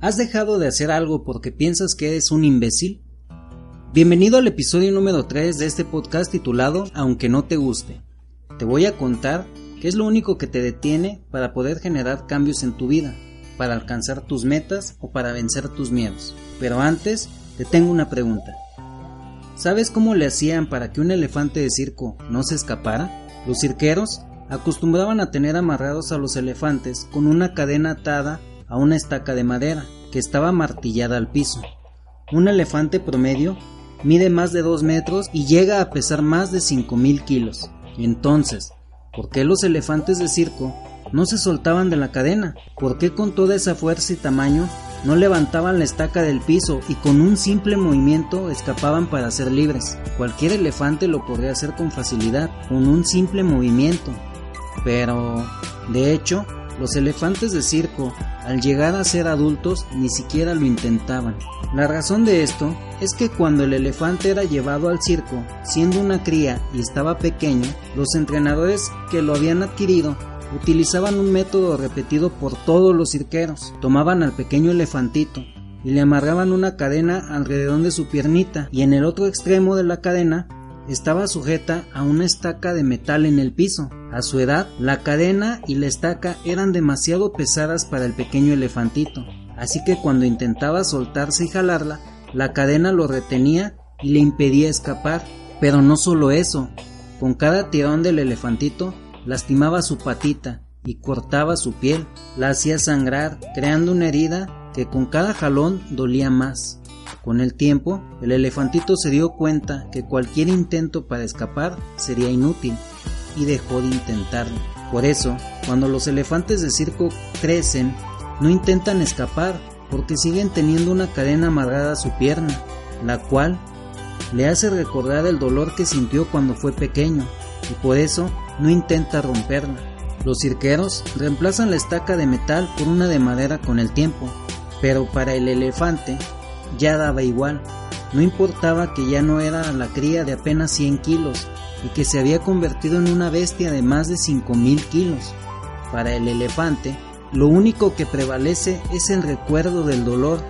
¿Has dejado de hacer algo porque piensas que eres un imbécil? Bienvenido al episodio número 3 de este podcast titulado Aunque no te guste. Te voy a contar qué es lo único que te detiene para poder generar cambios en tu vida, para alcanzar tus metas o para vencer tus miedos. Pero antes, te tengo una pregunta. ¿Sabes cómo le hacían para que un elefante de circo no se escapara? Los cirqueros acostumbraban a tener amarrados a los elefantes con una cadena atada a una estaca de madera que estaba martillada al piso. Un elefante promedio mide más de 2 metros y llega a pesar más de 5.000 kilos. Entonces, ¿por qué los elefantes de circo no se soltaban de la cadena? ¿Por qué con toda esa fuerza y tamaño no levantaban la estaca del piso y con un simple movimiento escapaban para ser libres? Cualquier elefante lo podría hacer con facilidad, con un simple movimiento. Pero, de hecho, los elefantes de circo, al llegar a ser adultos, ni siquiera lo intentaban. La razón de esto es que cuando el elefante era llevado al circo, siendo una cría y estaba pequeño, los entrenadores que lo habían adquirido utilizaban un método repetido por todos los cirqueros. Tomaban al pequeño elefantito y le amarraban una cadena alrededor de su piernita y en el otro extremo de la cadena estaba sujeta a una estaca de metal en el piso. A su edad, la cadena y la estaca eran demasiado pesadas para el pequeño elefantito, así que cuando intentaba soltarse y jalarla, la cadena lo retenía y le impedía escapar. Pero no solo eso, con cada tirón del elefantito lastimaba su patita y cortaba su piel, la hacía sangrar, creando una herida que con cada jalón dolía más. Con el tiempo, el elefantito se dio cuenta que cualquier intento para escapar sería inútil y dejó de intentarlo. Por eso, cuando los elefantes de circo crecen, no intentan escapar porque siguen teniendo una cadena amarrada a su pierna, la cual le hace recordar el dolor que sintió cuando fue pequeño y por eso no intenta romperla. Los cirqueros reemplazan la estaca de metal por una de madera con el tiempo, pero para el elefante ya daba igual. No importaba que ya no era la cría de apenas 100 kilos y que se había convertido en una bestia de más de 5000 kilos. Para el elefante, lo único que prevalece es el recuerdo del dolor.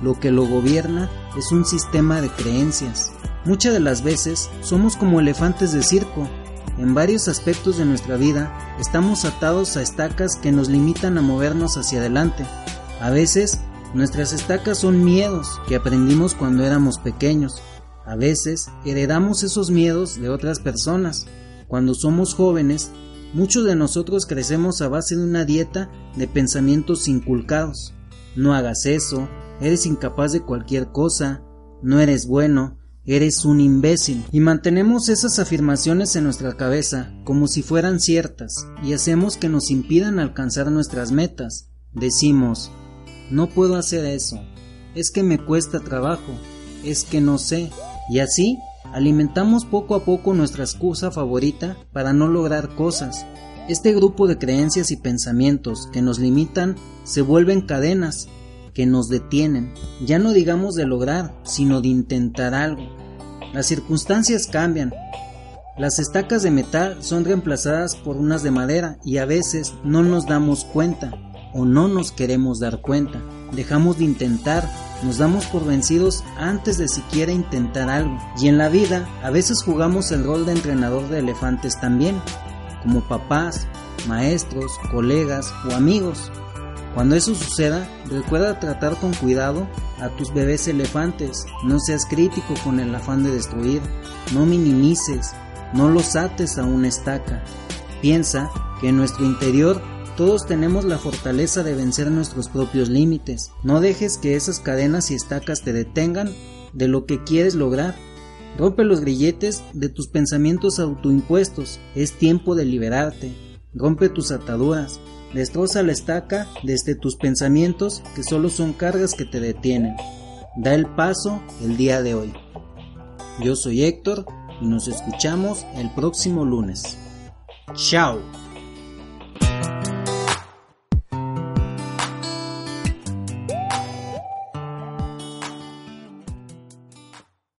Lo que lo gobierna es un sistema de creencias. Muchas de las veces somos como elefantes de circo. En varios aspectos de nuestra vida estamos atados a estacas que nos limitan a movernos hacia adelante. A veces Nuestras estacas son miedos que aprendimos cuando éramos pequeños. A veces heredamos esos miedos de otras personas. Cuando somos jóvenes, muchos de nosotros crecemos a base de una dieta de pensamientos inculcados. No hagas eso, eres incapaz de cualquier cosa, no eres bueno, eres un imbécil. Y mantenemos esas afirmaciones en nuestra cabeza como si fueran ciertas y hacemos que nos impidan alcanzar nuestras metas. Decimos, no puedo hacer eso, es que me cuesta trabajo, es que no sé, y así alimentamos poco a poco nuestra excusa favorita para no lograr cosas. Este grupo de creencias y pensamientos que nos limitan se vuelven cadenas que nos detienen, ya no digamos de lograr, sino de intentar algo. Las circunstancias cambian. Las estacas de metal son reemplazadas por unas de madera y a veces no nos damos cuenta o no nos queremos dar cuenta. Dejamos de intentar, nos damos por vencidos antes de siquiera intentar algo. Y en la vida a veces jugamos el rol de entrenador de elefantes también, como papás, maestros, colegas o amigos. Cuando eso suceda, recuerda tratar con cuidado a tus bebés elefantes. No seas crítico con el afán de destruir. No minimices. No los ates a una estaca. Piensa que en nuestro interior todos tenemos la fortaleza de vencer nuestros propios límites. No dejes que esas cadenas y estacas te detengan de lo que quieres lograr. Rompe los grilletes de tus pensamientos autoimpuestos. Es tiempo de liberarte. Rompe tus ataduras. Destroza la estaca desde tus pensamientos que solo son cargas que te detienen. Da el paso el día de hoy. Yo soy Héctor y nos escuchamos el próximo lunes. Chao.